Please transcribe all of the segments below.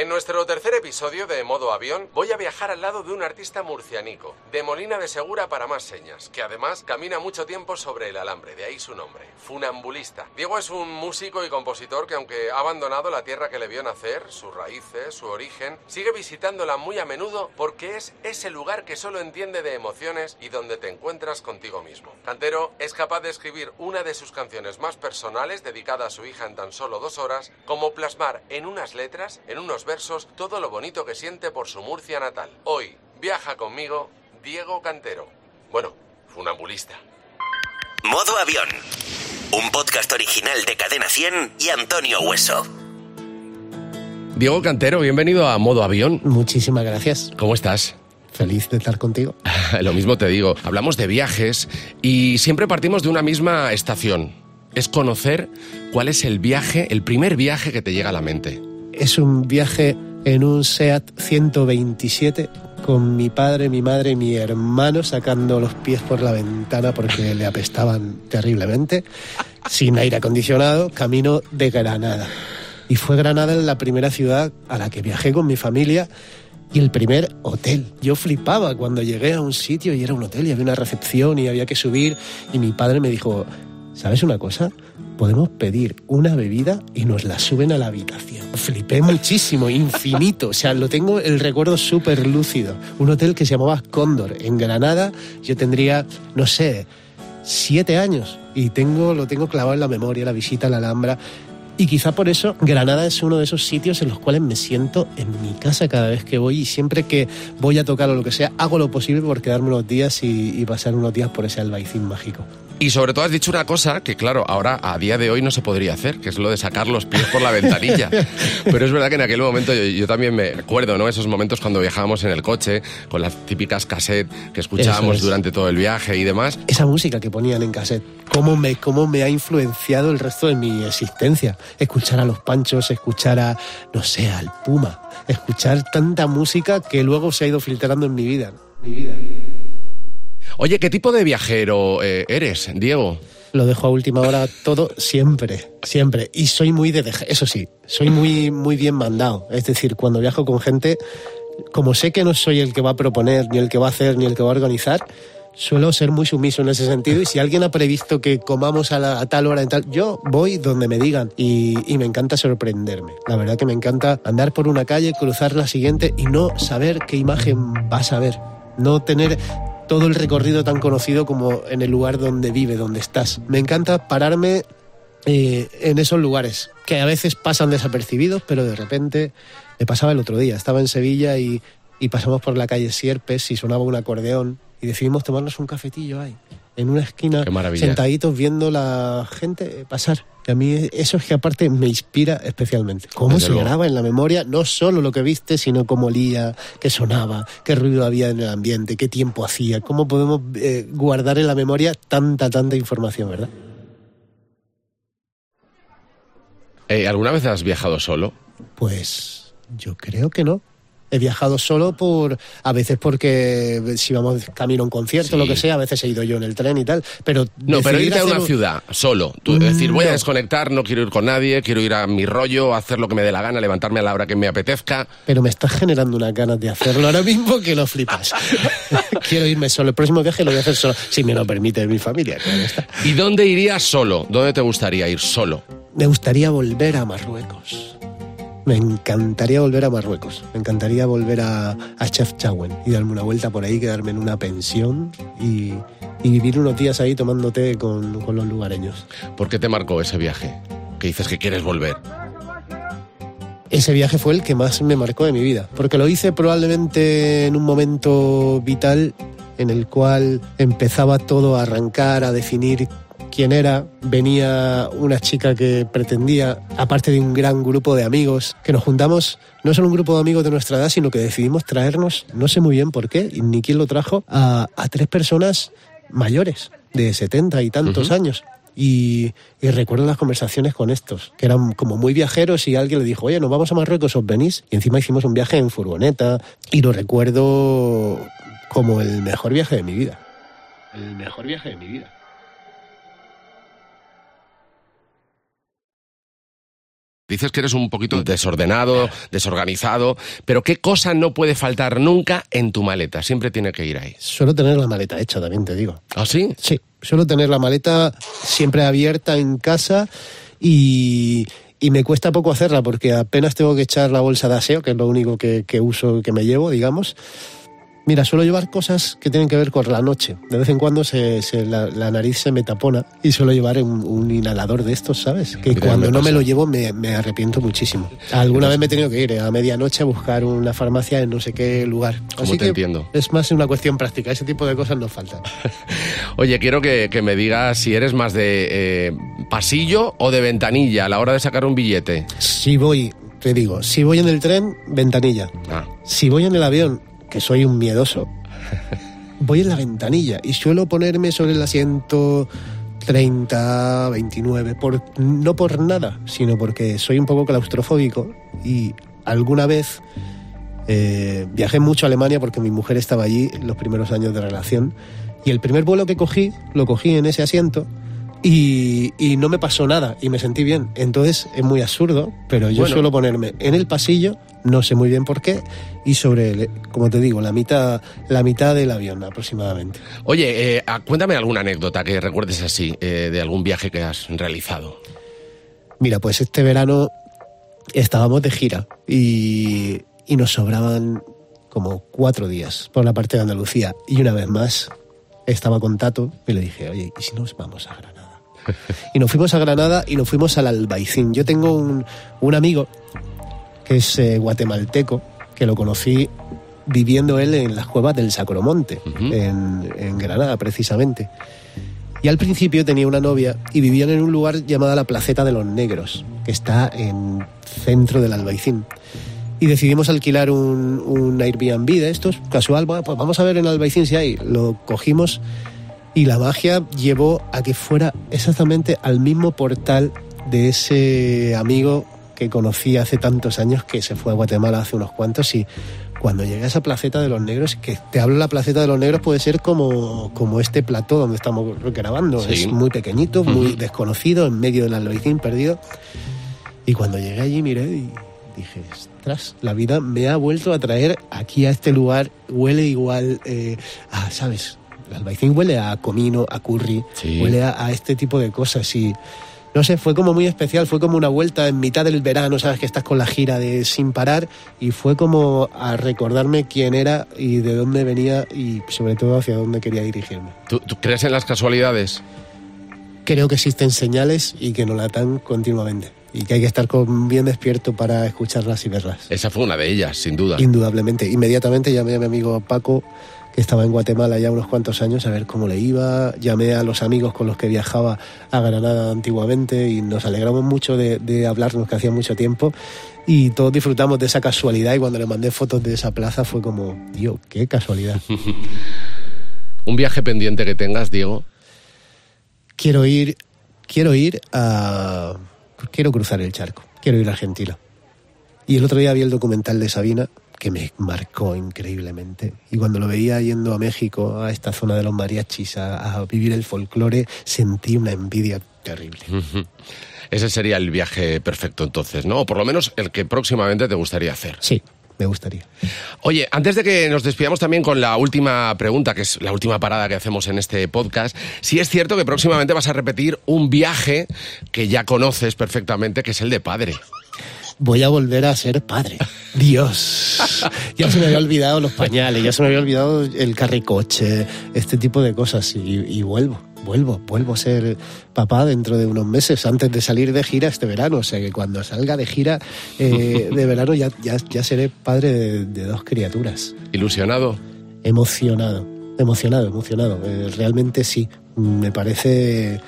En nuestro tercer episodio de Modo Avión voy a viajar al lado de un artista murcianico, de Molina de Segura para más señas, que además camina mucho tiempo sobre el alambre, de ahí su nombre, funambulista. Diego es un músico y compositor que aunque ha abandonado la tierra que le vio nacer, sus raíces, su origen, sigue visitándola muy a menudo porque es ese lugar que solo entiende de emociones y donde te encuentras contigo mismo. Cantero es capaz de escribir una de sus canciones más personales dedicada a su hija en tan solo dos horas, como plasmar en unas letras, en unos versos todo lo bonito que siente por su Murcia natal. Hoy viaja conmigo Diego Cantero. Bueno, funambulista. Modo Avión. Un podcast original de Cadena 100 y Antonio Hueso. Diego Cantero, bienvenido a Modo Avión. Muchísimas gracias. ¿Cómo estás? Feliz de estar contigo. Lo mismo te digo. Hablamos de viajes y siempre partimos de una misma estación. Es conocer cuál es el viaje, el primer viaje que te llega a la mente es un viaje en un SEAT 127 con mi padre, mi madre y mi hermano sacando los pies por la ventana porque le apestaban terriblemente, sin aire acondicionado, camino de Granada. Y fue Granada la primera ciudad a la que viajé con mi familia y el primer hotel. Yo flipaba cuando llegué a un sitio y era un hotel y había una recepción y había que subir y mi padre me dijo, ¿sabes una cosa? Podemos pedir una bebida y nos la suben a la habitación. Flipé muchísimo, infinito. O sea, lo tengo el recuerdo súper lúcido. Un hotel que se llamaba Cóndor, en Granada. Yo tendría, no sé, siete años y tengo, lo tengo clavado en la memoria, la visita a la Alhambra. Y quizá por eso Granada es uno de esos sitios en los cuales me siento en mi casa cada vez que voy y siempre que voy a tocar o lo que sea, hago lo posible por quedarme unos días y, y pasar unos días por ese albaicín mágico. Y sobre todo has dicho una cosa que, claro, ahora a día de hoy no se podría hacer, que es lo de sacar los pies por la ventanilla. Pero es verdad que en aquel momento yo, también me acuerdo, ¿no? Esos momentos cuando viajábamos en el coche con las típicas cassettes que escuchábamos durante todo el viaje y demás. Esa música que ponían en cassette, ¿cómo me, cómo me ha influenciado el resto de mi existencia? Escuchar a los panchos, escuchar a, no sé, al Puma, escuchar tanta música que luego se ha ido filtrando en mi vida. Mi vida. Oye, ¿qué tipo de viajero eh, eres, Diego? Lo dejo a última hora todo siempre, siempre. Y soy muy de eso sí, soy muy, muy bien mandado. Es decir, cuando viajo con gente, como sé que no soy el que va a proponer, ni el que va a hacer, ni el que va a organizar, suelo ser muy sumiso en ese sentido y si alguien ha previsto que comamos a, tal hora y tal, yo voy donde me digan y, y, me encanta sorprenderme. La verdad que me encanta andar por una calle, cruzar la siguiente y no saber qué imagen vas a ver. No tener todo el recorrido tan conocido como en el lugar donde vive, donde estás. Me encanta pararme eh, en esos lugares que a veces pasan desapercibidos, pero de repente me pasaba el otro día. Estaba en Sevilla y, y pasamos por la calle Sierpes y sonaba un acordeón y decidimos tomarnos un cafetillo ahí en una esquina, sentaditos viendo la gente pasar. Y a mí eso es que aparte me inspira especialmente. Cómo se graba en la memoria no solo lo que viste, sino cómo olía, qué sonaba, qué ruido había en el ambiente, qué tiempo hacía, cómo podemos eh, guardar en la memoria tanta, tanta información, ¿verdad? Eh, ¿Alguna vez has viajado solo? Pues yo creo que no. He viajado solo por, a veces porque si vamos camino a un concierto, lo que sea, a veces he ido yo en el tren y tal, pero... No, pero irte a una ciudad, solo. Tú, es decir, voy a desconectar, no quiero ir con nadie, quiero ir a mi rollo, hacer lo que me dé la gana, levantarme a la hora que me apetezca. Pero me estás generando unas ganas de hacerlo ahora mismo que lo flipas. quiero irme solo. El próximo viaje lo voy a hacer solo, si me lo permite mi familia. ¿Y dónde irías solo? ¿Dónde te gustaría ir solo? Me gustaría volver a Marruecos. Me encantaría volver a Marruecos, me encantaría volver a, a Chefchaouen y darme una vuelta por ahí, quedarme en una pensión y, vivir unos días ahí tomando té con, con los lugareños. ¿Por qué te marcó ese viaje? Que dices que quieres volver. Ese viaje fue el que más me marcó de mi vida, porque lo hice probablemente en un momento vital en el cual empezaba todo a arrancar, a definir quién era, venía una chica que pretendía, aparte de un gran grupo de amigos, que nos juntamos, no solo un grupo de amigos de nuestra edad, sino que decidimos traernos, no sé muy bien por qué, ni quién lo trajo, a, tres personas mayores, de setenta y tantos años. Y, recuerdo las conversaciones con estos, que eran como muy viajeros y alguien le dijo, oye, nos vamos a Marruecos, ¿os venís? Y encima hicimos un viaje en furgoneta y lo recuerdo como el mejor viaje de mi vida. El mejor viaje de mi vida. Dices que eres un poquito desordenado, desorganizado, pero ¿qué cosa no puede faltar nunca en tu maleta? Siempre tiene que ir ahí. Suelo tener la maleta hecha, también te digo. ¿Ah, sí? Sí, suelo tener la maleta siempre abierta en casa y, y me cuesta poco hacerla porque apenas tengo que echar la bolsa de aseo, que es lo único que, que uso, que me llevo, digamos. Mira, suelo llevar cosas que tienen que ver con la noche. De vez en cuando se, se- la, la nariz se me tapona y suelo llevar un, un inhalador de estos, ¿sabes? Que Mira, cuando me no me lo llevo me, me arrepiento muchísimo. Alguna vez me he tenido que ir a medianoche a buscar una farmacia en no sé qué lugar. ¿Cómo Así te entiendo? Es más una cuestión práctica. Ese tipo de cosas no faltan. Oye, quiero que, que me digas si eres más de eh, pasillo o de ventanilla a la hora de sacar un billete. Si voy, te digo, si voy en el tren, ventanilla. Ah, Si voy en el avión, que soy un miedoso, voy en la ventanilla y suelo ponerme sobre el asiento 30, 29, por, no por nada, sino porque soy un poco claustrofóbico y alguna vez eh, viajé mucho a Alemania porque mi mujer estaba allí los primeros años de relación y el primer vuelo que cogí, lo cogí en ese asiento y, y no me pasó nada y me sentí bien. Entonces es muy absurdo, pero yo Bueno. suelo ponerme en el pasillo, no sé muy bien por qué, y sobre, el- como te digo, la mitad, la mitad del avión aproximadamente. Oye, eh, ah, cuéntame alguna anécdota que recuerdes así eh, de algún viaje que has realizado. Mira, pues este verano estábamos de gira y, y nos sobraban como cuatro días por la parte de Andalucía. Y una vez más estaba con Tato y le dije, oye, ¿y si nos vamos a Granada? Y nos fuimos a Granada y nos fuimos al Albaicín. Yo tengo un, un amigo que es eh, guatemalteco, que lo conocí viviendo él en las cuevas del Sacromonte, Ujú. en, en Granada precisamente. Y al principio tenía una novia y vivían en un lugar llamado la Placeta de los Negros, que está en centro del Albaicín. Y decidimos alquilar un, un Airbnb de estos, casual, bueno, pues vamos a ver en Albaicín si hay. Lo cogimos y la magia llevó a que fuera exactamente al mismo portal de ese amigo que conocí hace tantos años que se fue a Guatemala hace unos cuantos y cuando llegué a esa placeta de los negros, que te hablo la placeta de los negros puede ser como, como este plató donde estamos grabando, Sí. es muy pequeñito, muy desconocido, en medio del albaicín perdido. Y cuando llegué allí miré y dije, ostras, la vida me ha vuelto a traer aquí a este lugar, huele igual eh, a, ¿sabes? El albaicín huele a comino, a curry, Sí. huele a, a este tipo de cosas y no sé, fue como muy especial, fue como una vuelta en mitad del verano, sabes que estás con la gira de sin parar y fue como a recordarme quién era y de dónde venía y sobre todo hacia dónde quería dirigirme. ¿Tú, tú crees en las casualidades? Creo que existen señales y que nos la dan continuamente y que hay que estar con, bien despierto para escucharlas y verlas. Esa fue una de ellas, sin duda. Indudablemente. Inmediatamente llamé a mi amigo Paco, que estaba en Guatemala ya unos cuantos años, a ver cómo le iba. Llamé a los amigos con los que viajaba a Granada antiguamente y nos alegramos mucho de, de hablarnos, que hacía mucho tiempo. Y todos disfrutamos de esa casualidad y cuando le mandé fotos de esa plaza fue como, Dios, qué casualidad. Un viaje pendiente que tengas, Diego. quiero ir, quiero ir a, quiero cruzar el charco, quiero ir a Argentina. Y el otro día vi el documental de Sabina que me marcó increíblemente. Y cuando lo veía yendo a México, a esta zona de los mariachis, a, a vivir el folclore, sentí una envidia terrible. Ese sería el viaje perfecto entonces, ¿no? O por lo menos el que próximamente te gustaría hacer. Sí, me gustaría. Oye, antes de que nos despidamos también con la última pregunta, que es la última parada que hacemos en este podcast, sí es cierto que próximamente vas a repetir un viaje que ya conoces perfectamente, que es el de padre. Voy a volver a ser padre. Dios. Ya se me había olvidado los pañales, ya se me había olvidado el carricoche, este tipo de cosas. Y, y vuelvo, vuelvo, vuelvo a ser papá dentro de unos meses, antes de salir de gira este verano. O sea que cuando salga de gira eh, de verano ya, ya, ya seré padre de, de dos criaturas. ¿Ilusionado? Emocionado, emocionado, emocionado. Eh, realmente sí. Me parece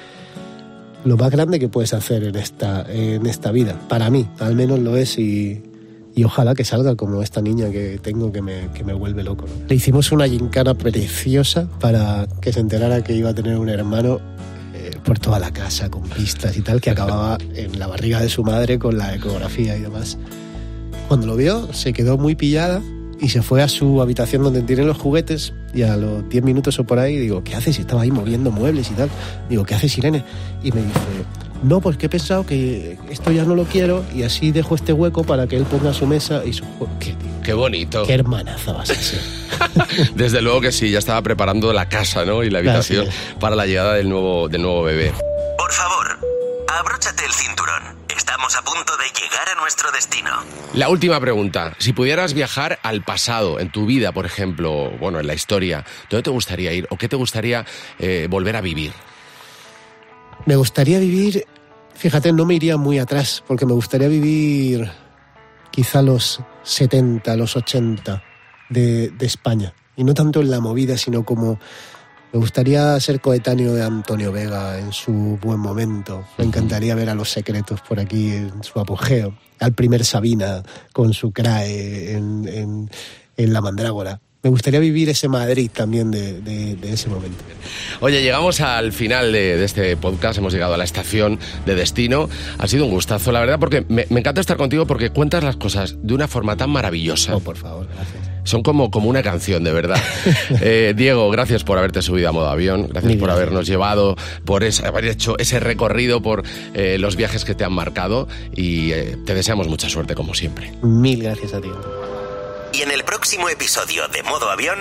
lo más grande que puedes hacer en esta, en esta vida. Para mí, al menos lo es y, y ojalá que salga como esta niña que tengo que me, que me vuelve loco. Le hicimos una gincana preciosa para que se enterara que iba a tener un hermano eh, por toda la casa, con pistas y tal, que acababa en la barriga de su madre con la ecografía y demás. Cuando lo vio, se quedó muy pillada y se fue a su habitación donde tiene los juguetes y a los 10 minutos o por ahí digo, ¿qué haces? Y estaba ahí moviendo muebles y tal. Digo, ¿qué haces, Irene? Y me dice, No, pues que he pensado que esto ya no lo quiero y así dejo este hueco para que él ponga su mesa y su. ¿Qué? Qué bonito. Qué hermanaza vas a ser. Desde luego que sí, ya estaba preparando la casa ¿no? y la habitación para la llegada del nuevo, del nuevo bebé. Por favor, abróchate el cinturón. Estamos a punto de llegar a nuestro destino. La última pregunta. Si pudieras viajar al pasado, en tu vida, por ejemplo, bueno, en la historia, ¿dónde te gustaría ir o qué te gustaría eh, volver a vivir? Me gustaría vivir, fíjate, no me iría muy atrás, porque me gustaría vivir quizá los 70, los 80 de, de España. Y no tanto en la movida, sino como me gustaría ser coetáneo de Antonio Vega en su buen momento. Me encantaría ver a los secretos por aquí en su apogeo. Al primer Sabina con su CRAE en, en- en La Mandrágora. Me gustaría vivir ese Madrid también de, de- de ese momento. Oye, llegamos al final de, de este podcast, hemos llegado a la estación de destino. Ha sido un gustazo, la verdad, porque me, me encanta estar contigo porque cuentas las cosas de una forma tan maravillosa. Oh, por favor, gracias. Son como, como una canción, de verdad. Eh, Diego, gracias por haberte subido a modo avión, gracias por gracias. habernos llevado, por ese- haber hecho ese recorrido por eh, los viajes que te han marcado y eh, te deseamos mucha suerte como siempre. Mil gracias a ti. Y en el próximo episodio de Modo Avión,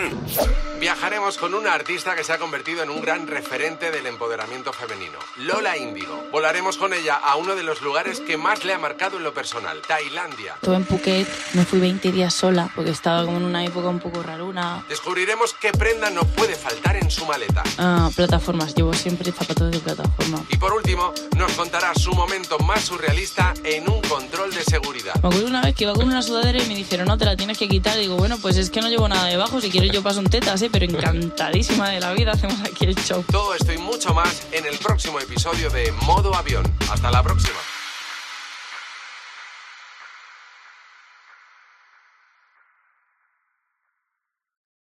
Viajaremos con una artista que se ha convertido en un gran referente del empoderamiento femenino, Lola Índigo. Volaremos con ella a uno de los lugares que más le ha marcado en lo personal, Tailandia. Estuve en Phuket, me fui 20 días sola porque estaba como en una época un poco raruna. Descubriremos qué prenda no puede faltar en su maleta. Ah, plataformas, llevo siempre zapatos de plataforma. Y por último, nos contará su momento más surrealista en un control de seguridad. Me acuerdo una vez que iba con una sudadera y me dijeron, no, te la tienes que quitar. Digo, bueno, pues es que no llevo nada debajo, si quieres yo paso un tetas, ¿eh? pero encantadísima de la vida hacemos aquí el show. Todo esto y mucho más en el próximo episodio de Modo Avión. Hasta la próxima.